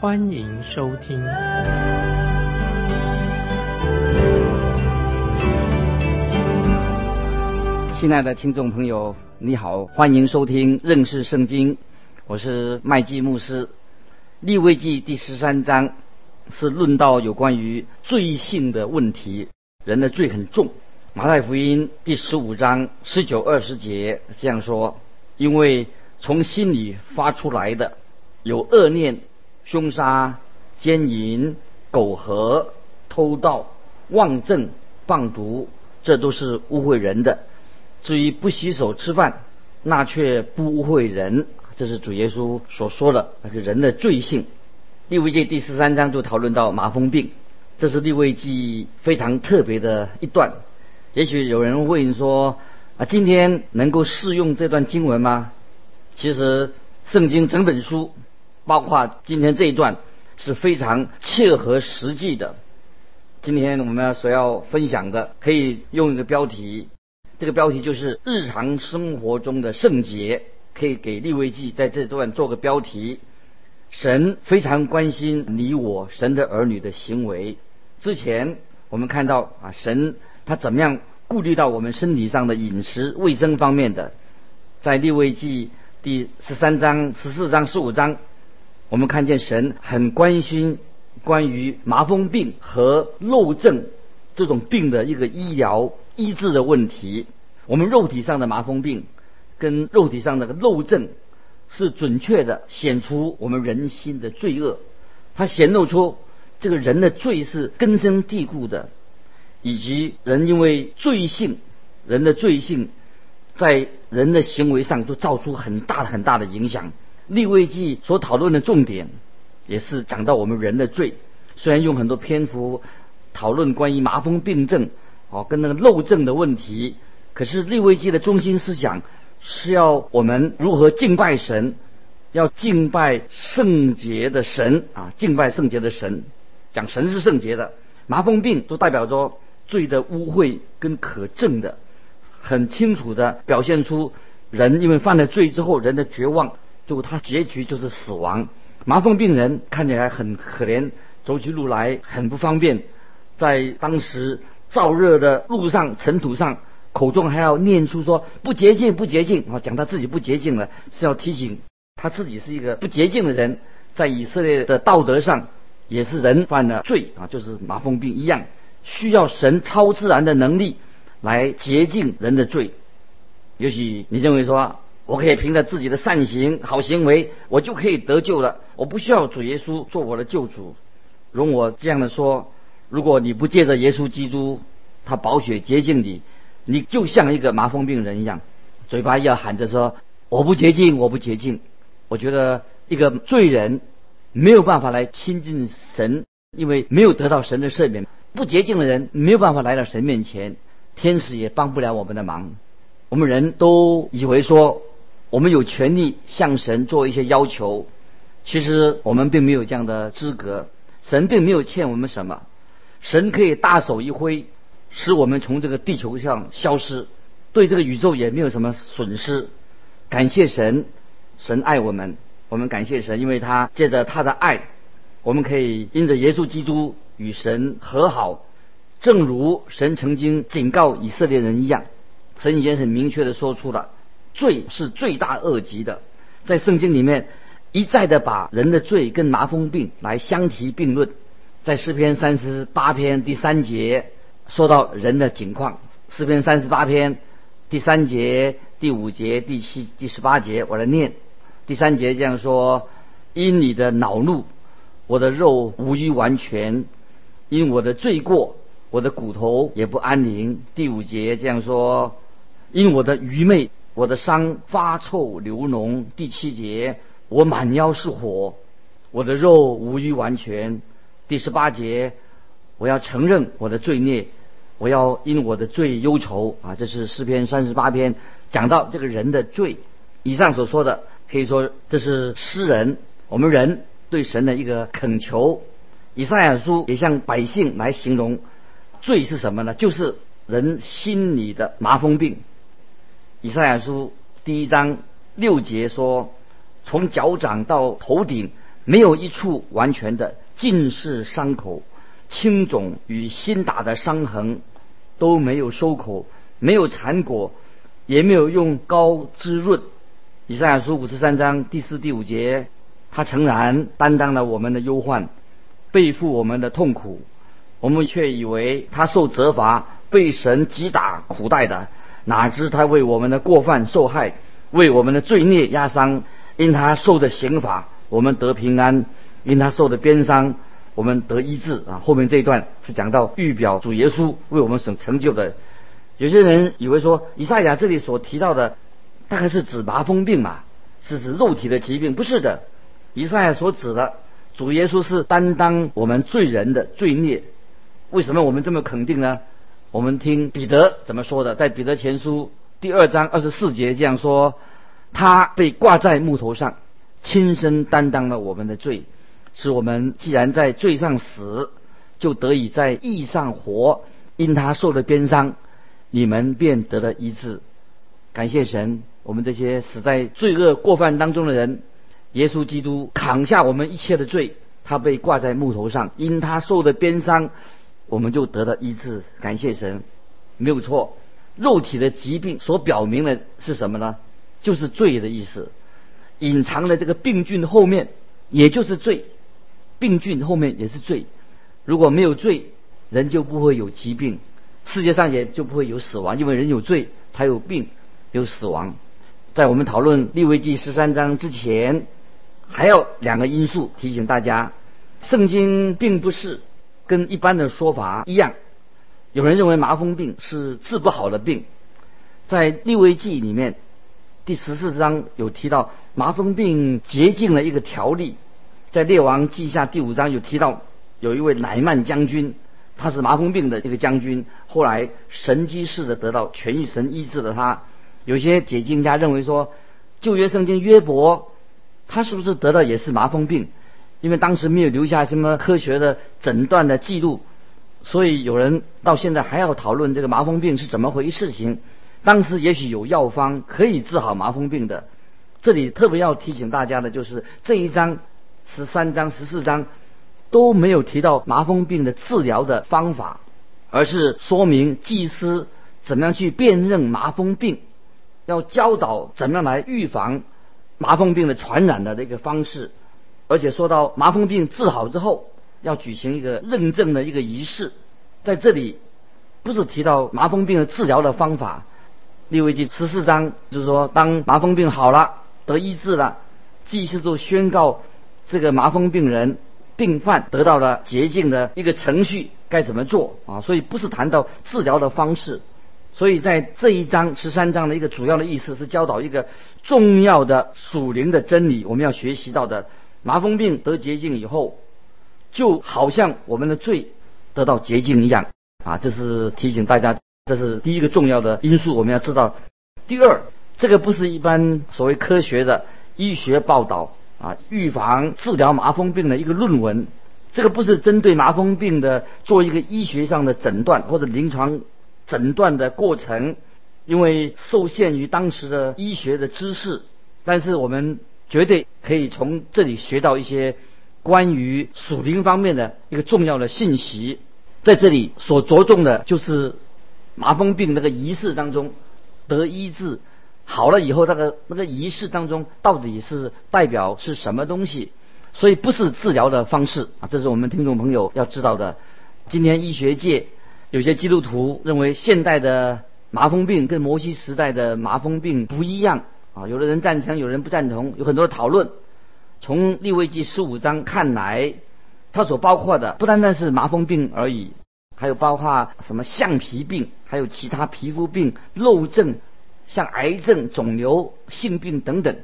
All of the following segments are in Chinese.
欢迎收听。亲爱的听众朋友，你好，欢迎收听认识圣经。我是麦基牧师。立位记第十三章是论到有关于罪性的问题，人的罪很重。马太福音第十五章十九二十节这样说：因为从心里发出来的有恶念、凶杀、奸淫、苟合、偷盗、妄证、放毒，这都是污秽人的。至于不洗手吃饭，那却不污秽人。这是主耶稣所说的那个人的罪性。利未记第十三章就讨论到麻风病，这是利未记非常特别的一段。也许有人问说：啊，今天能够适用这段经文吗？其实圣经整本书，包括今天这一段，是非常切合实际的。今天我们所要分享的，可以用一个标题，这个标题就是日常生活中的圣洁。可以给利未记在这段做个标题。神非常关心你我神的儿女的行为。之前我们看到啊，神他怎么样顾虑到我们身体上的饮食卫生方面的，在利未记第十三章、十四章、十五章，我们看见神很关心关于麻风病和漏症这种病的一个医疗医治的问题。我们肉体上的麻风病。跟肉体上那个漏症，是准确的显出我们人心的罪恶，它显露出这个人的罪是根深蒂固的，以及人因为罪性，人的罪性在人的行为上都造出很大很大的影响。立位记所讨论的重点，也是讲到我们人的罪，虽然用很多篇幅讨论关于麻风病症哦跟那个漏症的问题，可是立位记的中心思想。是要我们如何敬拜神，要敬拜圣洁的神啊！敬拜圣洁的神，讲神是圣洁的。麻风病都代表着罪的污秽跟可证的，很清楚的表现出人因为犯了罪之后人的绝望，就他结局就是死亡。麻风病人看起来很可怜，走起路来很不方便，在当时燥热的路上尘土上。口中还要念出说不洁净不洁净啊，讲他自己不洁净了，是要提醒他自己是一个不洁净的人，在以色列的道德上也是人犯了罪啊，就是麻风病一样，需要神超自然的能力来洁净人的罪。也许你认为说，我可以凭着自己的善行好行为，我就可以得救了，我不需要主耶稣做我的救主。容我这样的说，如果你不借着耶稣基督，他宝血洁净你。你就像一个麻风病人一样，嘴巴要喊着说我不洁净，我不洁净。我觉得一个罪人没有办法来亲近神，因为没有得到神的赦免。不洁净的人没有办法来到神面前，天使也帮不了我们的忙。我们人都以为说我们有权利向神做一些要求，其实我们并没有这样的资格。神并没有欠我们什么，神可以大手一挥。使我们从这个地球上消失，对这个宇宙也没有什么损失。感谢神，神爱我们，我们感谢神，因为他借着他的爱，我们可以因着耶稣基督与神和好。正如神曾经警告以色列人一样，神已经很明确的说出了，罪是罪大恶极的。在圣经里面一再的把人的罪跟麻风病来相提并论，在诗篇三十八篇第三节。说到人的情况，诗篇三十八篇第三节、第五节、第七、第十八节，我来念。第三节这样说：因你的恼怒，我的肉无一完全；因我的罪过，我的骨头也不安宁。第五节这样说：因我的愚昧，我的伤发臭流脓。第七节，我满腰是火，我的肉无于完全。第十八节，我要承认我的罪孽，我要因我的罪忧愁啊！这是诗篇三十八篇讲到这个人的罪。以上所说的可以说这是诗人我们人对神的一个恳求。以赛亚书也向百姓来形容罪是什么呢？就是人心里的麻风病。以赛亚书第一章六节说：“从脚掌到头顶，没有一处完全的，尽是伤口，青肿与新打的伤痕都没有收口，没有残果，也没有用膏滋润。”以赛亚书五十三章第四、第五节，他诚然担当了我们的忧患，背负我们的痛苦，我们却以为他受责罚，被神击打苦待的。哪知他为我们的过犯受害，为我们的罪孽压伤。因他受的刑罚，我们得平安；因他受的鞭伤，我们得医治。啊，后面这一段是讲到预表主耶稣为我们所成就的。有些人以为说，以赛亚这里所提到的，大概是指麻风病嘛，是指肉体的疾病，不是的。以赛亚所指的主耶稣是担当我们罪人的罪孽。为什么我们这么肯定呢？我们听彼得怎么说的，在彼得前书第二章二十四节这样说：他被挂在木头上，亲身担当了我们的罪，使我们既然在罪上死，就得以在义上活。因他受的鞭伤，你们便得了医治。感谢神，我们这些死在罪恶过犯当中的人，耶稣基督扛下我们一切的罪，他被挂在木头上，因他受的鞭伤。我们就得到医治，感谢神，没有错。肉体的疾病所表明的是什么呢？就是罪的意思。隐藏的这个病菌后面，也就是罪。病菌后面也是罪。如果没有罪，人就不会有疾病，世界上也就不会有死亡。因为人有罪，才有病，有死亡。在我们讨论利未记十三章之前，还有两个因素提醒大家：圣经并不是。跟一般的说法一样，有人认为麻风病是治不好的病，在利未记里面第十四章有提到麻风病洁净了一个条例，在列王记下第五章有提到有一位乃曼将军，他是麻风病的一个将军，后来神机似的得到痊愈，神医治了他。有些解经家认为说旧约圣经约伯，他是不是得到也是麻风病？因为当时没有留下什么科学的诊断的记录，所以有人到现在还要讨论这个麻风病是怎么回事情。当时也许有药方可以治好麻风病的。这里特别要提醒大家的就是这一章十三章十四章都没有提到麻风病的治疗的方法，而是说明祭司怎么样去辨认麻风病，要教导怎么样来预防麻风病的传染的这个方式。而且说到麻风病治好之后，要举行一个认证的一个仪式，在这里不是提到麻风病的治疗的方法。利未记十四章就是说，当麻风病好了，得医治了，祭司就宣告这个麻风病人病犯得到了洁净的一个程序该怎么做啊？所以不是谈到治疗的方式。所以在这一章十三章的一个主要的意思是教导一个重要的属灵的真理，我们要学习到的。麻风病得洁净以后，就好像我们的罪得到洁净一样啊！这是提醒大家，这是第一个重要的因素，我们要知道。第二，这个不是一般所谓科学的医学报道啊，预防治疗麻风病的一个论文，这个不是针对麻风病的做一个医学上的诊断或者临床诊断的过程，因为受限于当时的医学的知识，但是我们。绝对可以从这里学到一些关于属灵方面的一个重要的信息。在这里所着重的就是麻风病那个仪式当中得医治好了以后，那个那个仪式当中到底是代表是什么东西？所以不是治疗的方式啊，这是我们听众朋友要知道的。今天医学界有些基督徒认为现代的麻风病跟摩西时代的麻风病不一样。啊，有的人赞成，有人不赞同，有很多的讨论。从利未记十五章看来，它所包括的不单单是麻风病而已，还有包括什么橡皮病，还有其他皮肤病、肉症，像癌症、肿瘤、性病等等。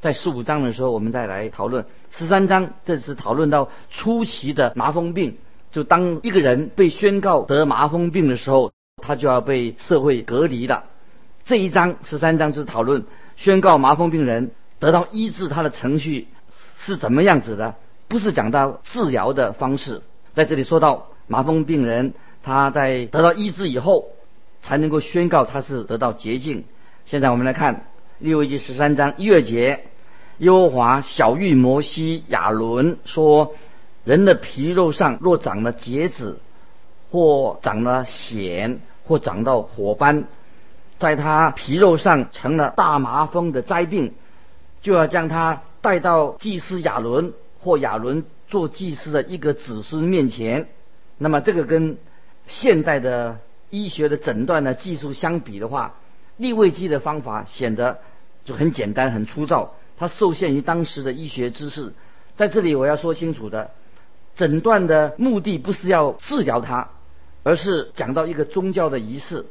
在十五章的时候我们再来讨论。十三章这次讨论到初期的麻风病，就当一个人被宣告得麻风病的时候，他就要被社会隔离了。这一章十三章是讨论宣告麻风病人得到医治，他的程序是怎么样子的，不是讲到治疗的方式。在这里说到麻风病人他在得到医治以后，才能够宣告他是得到洁净。现在我们来看利未记十三章一二节，耶和华小玉摩西亚伦说：人的皮肉上若长了结子，或长了癣，或长到火斑。在他皮肉上成了大麻风的灾病，就要将他带到祭司亚伦或亚伦做祭司的一个子孙面前。那么这个跟现代的医学的诊断的技术相比的话，立位机的方法显得就很简单、很粗糙，它受限于当时的医学知识。在这里我要说清楚的，诊断的目的不是要治疗他，而是讲到一个宗教的仪式。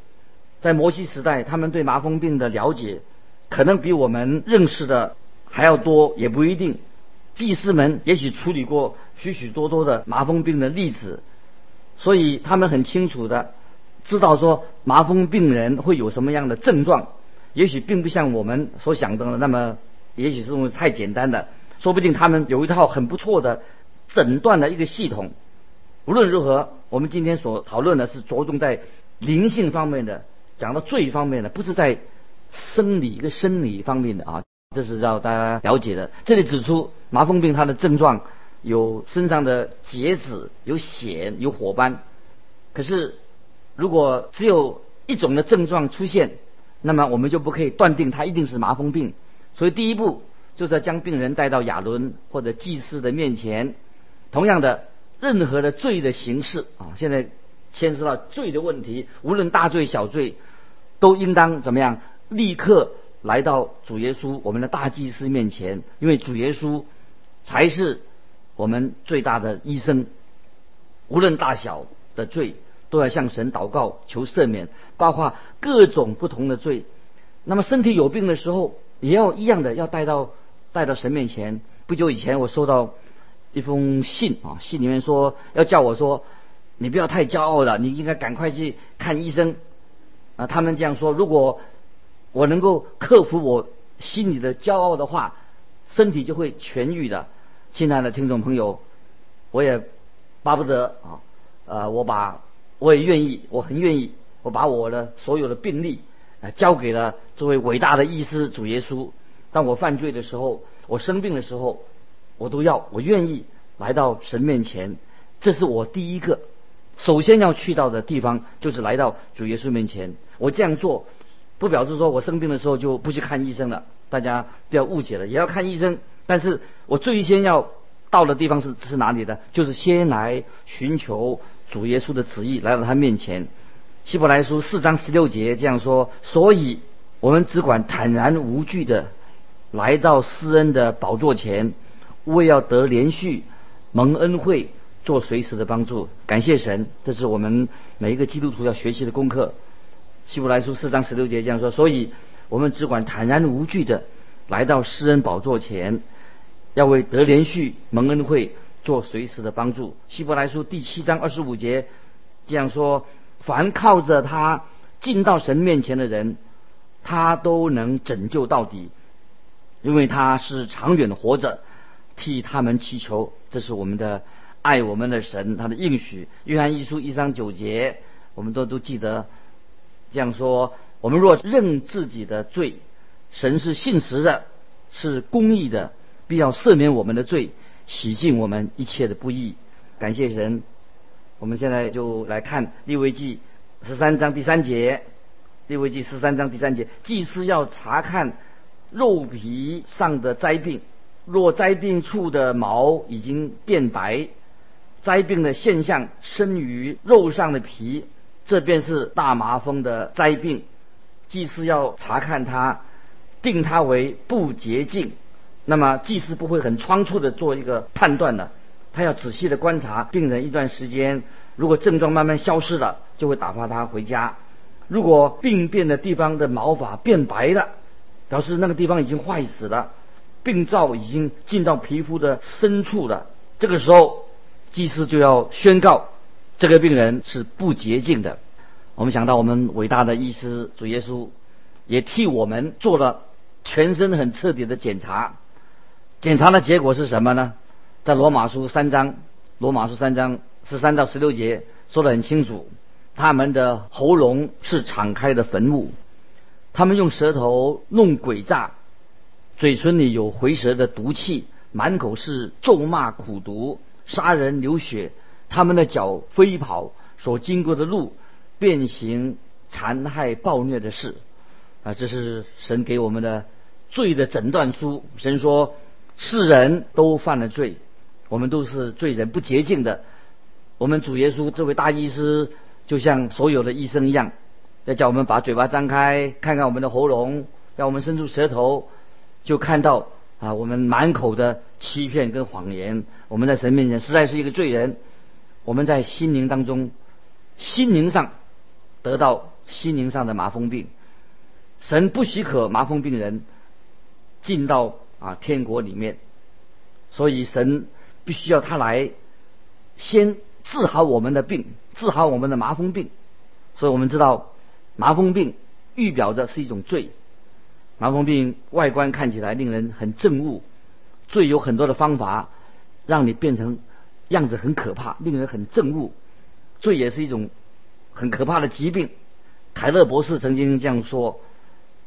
在摩西时代，他们对麻风病的了解，可能比我们认识的还要多，也不一定。祭司们也许处理过许许多多的麻风病的例子，所以他们很清楚的知道说麻风病人会有什么样的症状。也许并不像我们所想的那么，也许是太简单的。说不定他们有一套很不错的诊断的一个系统。无论如何，我们今天所讨论的是着重在灵性方面的。讲到罪方面的，不是在生理跟生理方面的啊，这是要大家了解的。这里指出麻风病它的症状有身上的结子、有癣、有火斑。可是如果只有一种的症状出现，那么我们就不可以断定它一定是麻风病。所以第一步就是要将病人带到亚伦或者祭司的面前。同样的，任何的罪的形式啊，现在。牵涉到罪的问题，无论大罪小罪，都应当怎么样？立刻来到主耶稣，我们的大祭司面前，因为主耶稣才是我们最大的医生。无论大小的罪，都要向神祷告求赦免，包括各种不同的罪。那么身体有病的时候，也要一样的要带到带到神面前。不久以前，我收到一封信啊，信里面说要叫我说。你不要太骄傲了，你应该赶快去看医生。啊，他们这样说：如果我能够克服我心里的骄傲的话，身体就会痊愈的。亲爱的听众朋友，我也巴不得啊，呃，我把我也愿意，我很愿意，我把我的所有的病例啊交给了这位伟大的医师主耶稣。当我犯罪的时候，我生病的时候，我都要，我愿意来到神面前。这是我第一个。首先要去到的地方就是来到主耶稣面前。我这样做，不表示说我生病的时候就不去看医生了。大家不要误解了，也要看医生。但是我最先要到的地方是是哪里的？就是先来寻求主耶稣的旨意，来到他面前。希伯来书四章十六节这样说：所以我们只管坦然无惧的来到施恩的宝座前，为要得连续蒙恩惠。做随时的帮助，感谢神，这是我们每一个基督徒要学习的功课。希伯来书四章十六节这样说，所以我们只管坦然无惧的来到施恩宝座前，要为德连续蒙恩会做随时的帮助。希伯来书第七章二十五节这样说，凡靠着他进到神面前的人，他都能拯救到底，因为他是长远的活着，替他们祈求。这是我们的。爱我们的神，他的应许。约翰一书一章九节，我们都都记得这样说：我们若认自己的罪，神是信实的，是公义的，必要赦免我们的罪，洗净我们一切的不义。感谢神。我们现在就来看利未记十三章第三节。利未记十三章第三节，祭司要查看肉皮上的灾病，若灾病处的毛已经变白。灾病的现象生于肉上的皮，这便是大麻风的灾病。祭司要查看它，定它为不洁净。那么祭司不会很仓促的做一个判断的，他要仔细的观察病人一段时间。如果症状慢慢消失了，就会打发他回家。如果病变的地方的毛发变白了，表示那个地方已经坏死了。病灶已经进到皮肤的深处了。这个时候，祭司就要宣告这个病人是不洁净的。我们想到我们伟大的医师主耶稣，也替我们做了全身很彻底的检查。检查的结果是什么呢？在罗马书三章，罗马书三章十三到十六节说得很清楚，他们的喉咙是敞开的坟墓，他们用舌头弄诡诈，嘴唇里有回舌的毒气，满口是咒骂苦毒，杀人流血，他们的脚飞跑，所经过的路。变形、残害、暴虐的事，啊，这是神给我们的罪的诊断书。神说，世人都犯了罪，我们都是罪人，不洁净的。我们主耶稣这位大医师，就像所有的医生一样，要叫我们把嘴巴张开，看看我们的喉咙，让我们伸出舌头，就看到啊，我们满口的欺骗跟谎言。我们在神面前实在是一个罪人。我们在心灵当中，心灵上。得到心灵上的麻风病，神不许可麻风病人进到啊天国里面，所以神必须要他来先治好我们的病，治好我们的麻风病。所以我们知道麻风病预表着是一种罪，麻风病外观看起来令人很憎恶，罪有很多的方法让你变成样子很可怕，令人很憎恶，罪也是一种。很可怕的疾病，凯勒博士曾经这样说：“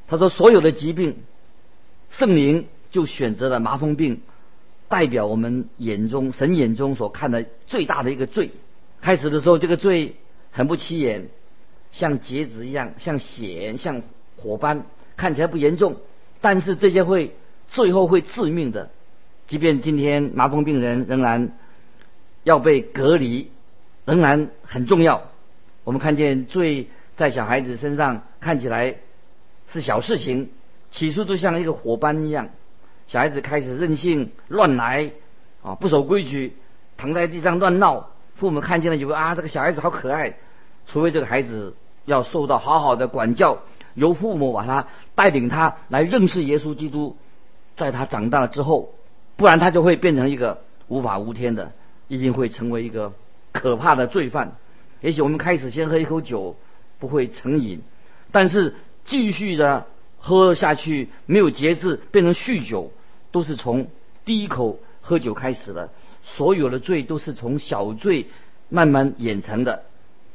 他说，所有的疾病，圣灵就选择了麻风病，代表我们眼中神眼中所看的最大的一个罪。开始的时候，这个罪很不起眼，像结子一样，像血，像火斑，看起来不严重。但是这些会最后会致命的。即便今天麻风病人仍然要被隔离，仍然很重要。”我们看见罪在小孩子身上看起来是小事情，起初都像一个火斑一样，小孩子开始任性乱来啊，不守规矩，躺在地上乱闹，父母看见了以为啊，这个小孩子好可爱，除非这个孩子要受到好好的管教，由父母把他带领他来认识耶稣基督，在他长大了之后，不然他就会变成一个无法无天的，一定会成为一个可怕的罪犯。也许我们开始先喝一口酒，不会成瘾，但是继续的喝下去没有节制，变成酗酒，都是从第一口喝酒开始的。所有的罪都是从小罪慢慢演成的。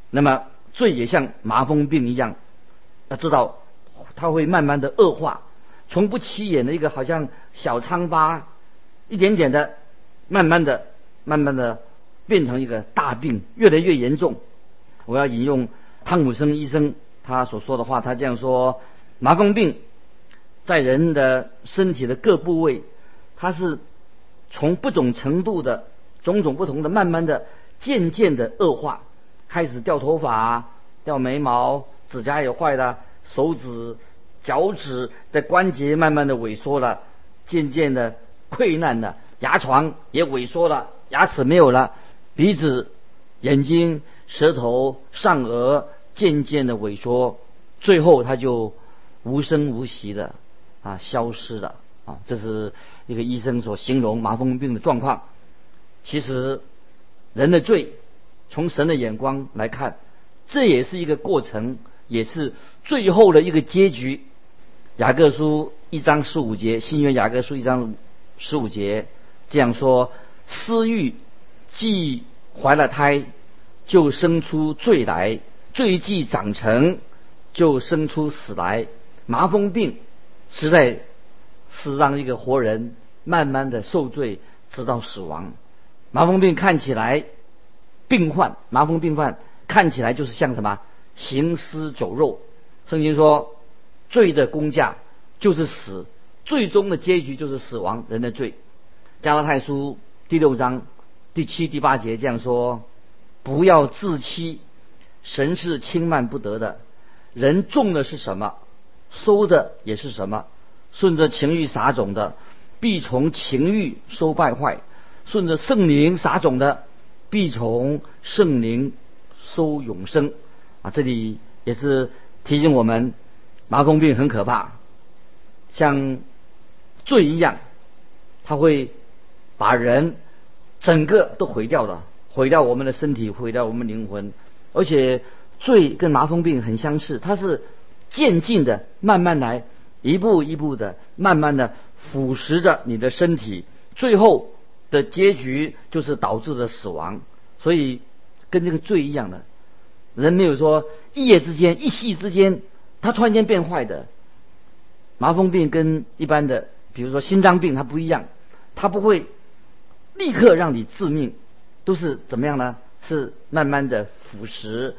那么罪也像麻风病一样，要知道它会慢慢的恶化，从不起眼的一个好像小疮疤，一点点的，慢慢的、慢慢的变成一个大病，越来越严重。我要引用汤姆森医生他所说的话，他这样说：麻风病在人的身体的各部位，它是从不同程度的、种种不同的，慢慢的、渐渐的恶化，开始掉头发、掉眉毛、指甲也坏了，手指、脚趾的关节慢慢的萎缩了，渐渐的溃烂了，牙床也萎缩了，牙齿没有了，鼻子、眼睛。舌头、上颚渐渐的萎缩，最后它就无声无息的啊消失了啊！这是一个医生所形容麻风病的状况。其实人的罪，从神的眼光来看，这也是一个过程，也是最后的一个结局。雅各书一章十五节，新约雅各书一章十五节这样说：私欲既怀了胎。就生出罪来，罪既长成，就生出死来。麻风病实在是让一个活人慢慢的受罪，直到死亡。麻风病看起来，病患麻风病患看起来就是像什么行尸走肉。圣经说，罪的工价就是死，最终的结局就是死亡。人的罪，加拉太书第六章第七、第八节这样说。不要自欺，神是轻慢不得的。人种的是什么，收的也是什么。顺着情欲撒种的，必从情欲收败坏；顺着圣灵撒种的，必从圣灵收永生。啊，这里也是提醒我们，麻风病很可怕，像罪一样，它会把人整个都毁掉的，毁掉我们的身体，毁掉我们灵魂。而且罪跟麻风病很相似，它是渐进的，慢慢来，一步一步的，慢慢的腐蚀着你的身体，最后的结局就是导致的死亡。所以跟这个罪一样的，人没有说一夜之间、一夕之间，他突然间变坏的。麻风病跟一般的，比如说心脏病，它不一样，它不会立刻让你致命，都是怎么样呢？是慢慢的腐蚀。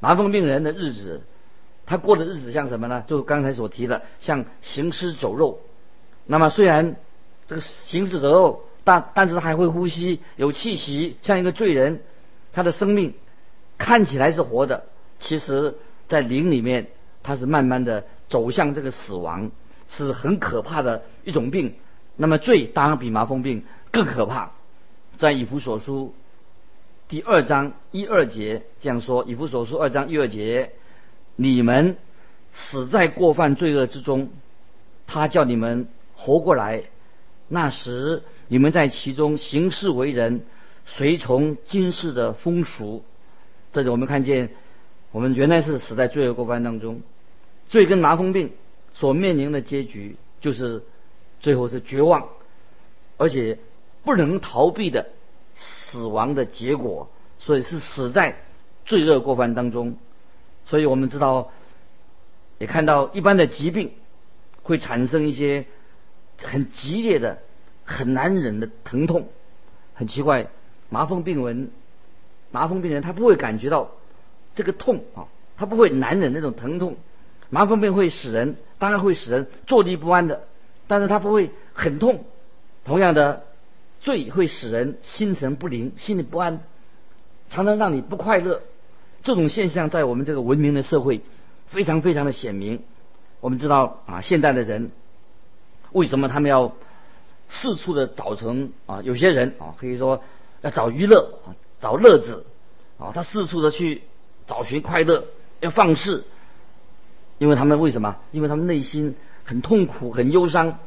麻风病人的日子，他过的日子像什么呢？就刚才所提的，像行尸走肉。那么虽然这个行尸走肉，但但是他还会呼吸，有气息，像一个罪人，他的生命看起来是活的，其实在灵里面，他是慢慢的走向这个死亡。是很可怕的一种病，那么罪当然比麻风病更可怕。在以弗所书第二章一二节这样说：以弗所书二章一二节，你们死在过犯罪恶之中，他叫你们活过来。那时你们在其中行事为人，随从今世的风俗。这里我们看见，我们原来是死在罪恶过犯当中，罪跟麻风病。所面临的结局就是最后是绝望，而且不能逃避的死亡的结果，所以是死在罪恶过犯当中。所以我们知道，也看到一般的疾病会产生一些很激烈的、很难忍的疼痛。很奇怪，麻风病人，麻风病人他不会感觉到这个痛啊，他不会难忍那种疼痛。麻风病会使人，当然会使人坐立不安的，但是他不会很痛。同样的，醉会使人心神不宁、心里不安，常常让你不快乐。这种现象在我们这个文明的社会非常非常的显明。我们知道啊，现代的人为什么他们要四处的找成啊？有些人啊，可以说要找娱乐啊，找乐子啊，他四处的去找寻快乐，要放肆。因为他们为什么？因为他们内心很痛苦、很忧伤，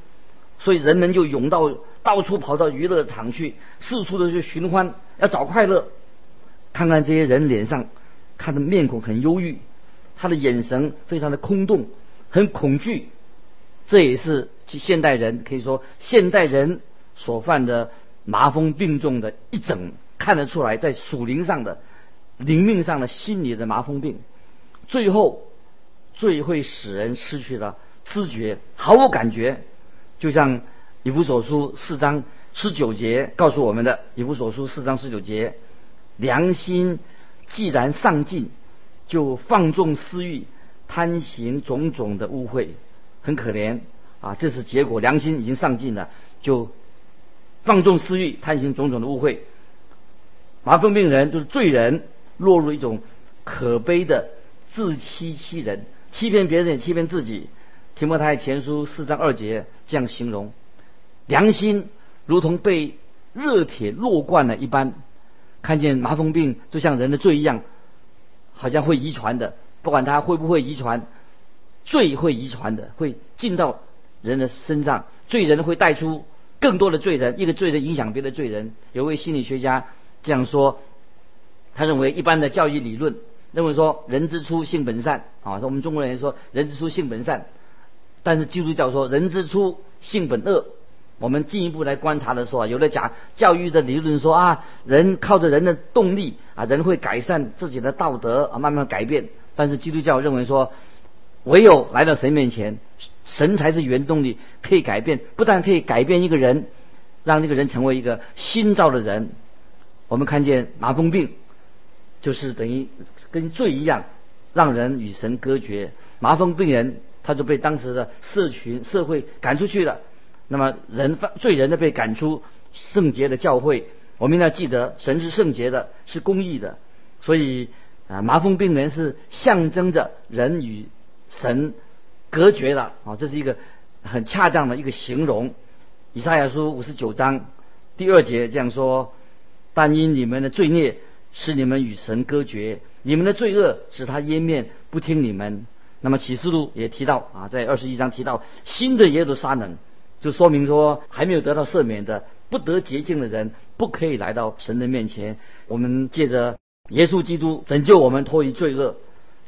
所以人们就涌到到处跑到娱乐场去，四处的去寻欢，要找快乐。看看这些人脸上，看的面孔很忧郁，他的眼神非常的空洞，很恐惧。这也是现代人可以说现代人所犯的麻风病重的一整看得出来，在属灵上的、灵命上的心理的麻风病，最后。最会使人失去了知觉，毫无感觉，就像以弗所书四章十九节告诉我们的。以弗所书四章十九节，良心既然丧尽，就放纵私欲，贪行种种的污秽，很可怜啊！这是结果，良心已经丧尽了，就放纵私欲，贪行种种的污秽。麻风病人就是罪人，落入一种可悲的自欺欺人。欺骗别人也欺骗自己，《提摩太前书》四章二节这样形容：良心如同被热铁烙惯了一般，看见麻风病就像人的罪一样，好像会遗传的。不管他会不会遗传，罪会遗传的，会进到人的身上，罪人会带出更多的罪人，一个罪人影响别的罪人。有位心理学家这样说，他认为一般的教育理论。认为说人之初性本善啊，说我们中国人说人之初性本善，但是基督教说人之初性本恶。我们进一步来观察的时候啊，有的讲教育的理论说啊，人靠着人的动力啊，人会改善自己的道德啊，慢慢改变。但是基督教认为说，唯有来到神面前，神才是原动力，可以改变，不但可以改变一个人，让那个人成为一个新造的人。我们看见麻风病。就是等于跟罪一样，让人与神隔绝。麻风病人他就被当时的社群社会赶出去了。那么人犯罪人呢被赶出圣洁的教会。我们要记得，神是圣洁的，是公义的。所以啊，麻风病人是象征着人与神隔绝了啊，这是一个很恰当的一个形容。以赛亚书五十九章第二节这样说：但因你们的罪孽。使你们与神隔绝，你们的罪恶使他湮灭，不听你们。那么启示录也提到啊，在二十一章提到新的耶路撒冷就说明说还没有得到赦免的、不得洁净的人，不可以来到神的面前。我们借着耶稣基督拯救我们脱离罪恶，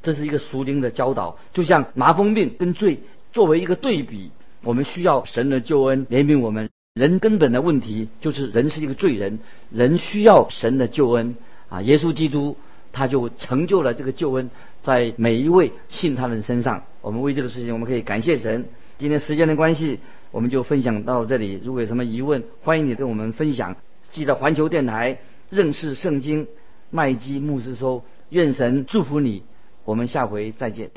这是一个属灵的教导。就像麻风病跟罪作为一个对比，我们需要神的救恩怜悯我们。人根本的问题就是人是一个罪人，人需要神的救恩啊！耶稣基督他就成就了这个救恩，在每一位信他的人身上。我们为这个事情，我们可以感谢神。今天时间的关系，我们就分享到这里。如果有什么疑问，欢迎你跟我们分享。记得环球电台认识圣经麦基牧师说：“愿神祝福你。”我们下回再见。